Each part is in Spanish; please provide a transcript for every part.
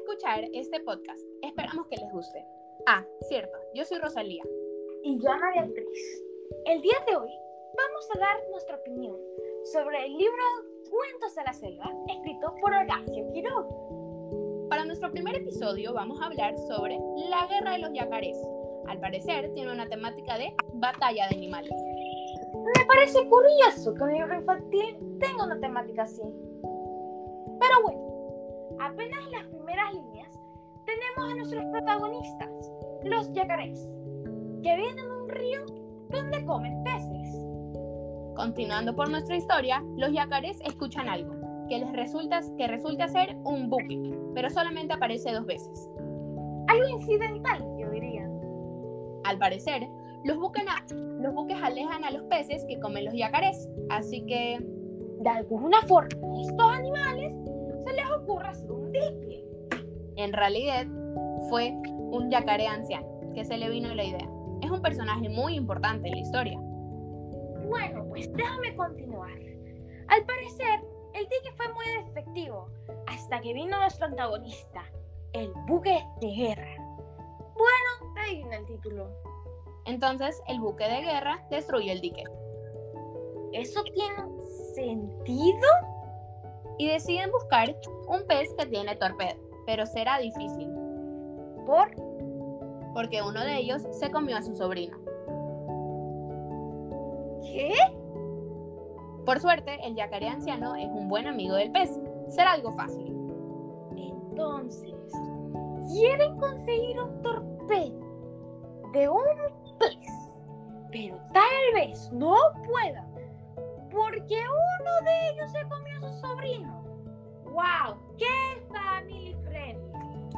escuchar este podcast. Esperamos que les guste. Ah, cierto, yo soy Rosalía. Y yo Ana Beatriz. El día de hoy vamos a dar nuestra opinión sobre el libro Cuentos de la Selva, escrito por Horacio Quiroga. Para nuestro primer episodio vamos a hablar sobre la guerra de los yacarés. Al parecer tiene una temática de batalla de animales. Me parece curioso que un libro infantil tenga una temática así. Pero bueno, apenas en las primeras líneas tenemos a nuestros protagonistas, los yacarés, que viven en un río donde comen peces. Continuando por nuestra historia, los yacarés escuchan algo, que les resulta, que resulta ser un buque, pero solamente aparece dos veces. Algo incidental, yo diría. Al parecer, los, buques los buques alejan a los peces que comen los yacarés, así que... De alguna forma, estos animales ocurre hacer un dique. En realidad, fue un yacaré anciano que se le vino la idea. Es un personaje muy importante en la historia. Bueno, pues déjame continuar. Al parecer, el dique fue muy efectivo hasta que vino nuestro antagonista, el buque de guerra. Bueno, ahí viene el título. Entonces, el buque de guerra destruye el dique. ¿Eso tiene sentido? Y deciden buscar un pez que tiene torpedo, pero será difícil. ¿Por? Porque uno de ellos se comió a su sobrino. ¿Qué? Por suerte, el yacaré anciano es un buen amigo del pez. Será algo fácil. Entonces, quieren conseguir un torpedo de un pez, pero tal vez no puedan porque uno de ellos se comió a su sobrino. ¡Wow! ¡Qué family friendly!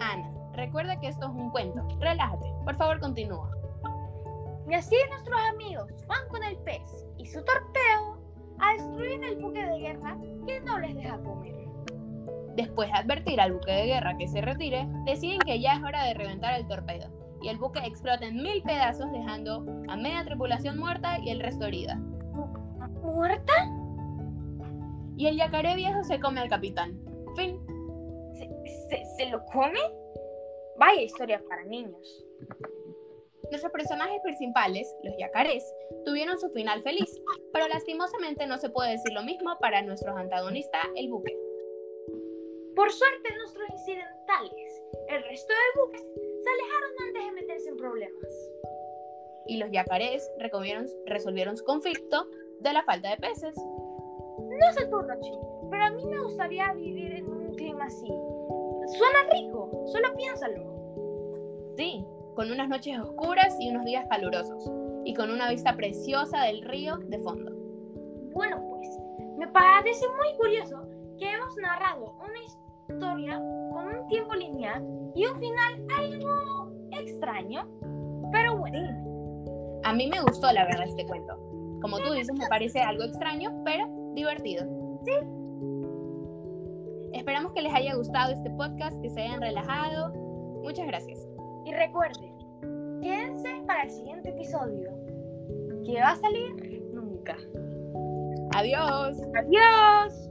Ana, recuerda que esto es un cuento. Relájate. Por favor, continúa. Y así nuestros amigos van con el pez y su torpedo a destruir el buque de guerra que no les deja comer. Después de advertir al buque de guerra que se retire, deciden que ya es hora de reventar el torpedo y el buque explota en mil pedazos dejando a media tripulación muerta y el resto herida. ¿Muerta? Y el yacaré viejo se come al capitán. Fin. ¿Se, se, se lo come? Vaya historia para niños. Nuestros personajes principales, los yacarés, tuvieron su final feliz, pero lastimosamente no se puede decir lo mismo para nuestros antagonistas, el buque. Por suerte, nuestros incidentales, el resto de buques, se alejaron antes de meterse en problemas. Y los yacarés resolvieron, resolvieron su conflicto de la falta de peces. No sé tú, Rochi, pero a mí me gustaría vivir en un clima así. Suena rico, solo piénsalo. Sí, con unas noches oscuras y unos días calurosos, y con una vista preciosa del río de fondo. Bueno, pues, me parece muy curioso que hemos narrado una historia con un tiempo lineal y un final algo extraño, pero bueno. A mí me gustó la verdad este cuento. Como tú dices, me parece algo extraño, pero divertido. Sí. Esperamos que les haya gustado este podcast, que se hayan relajado. Muchas gracias. Y recuerden, quédense para el siguiente episodio, que va a salir nunca. Adiós. Adiós.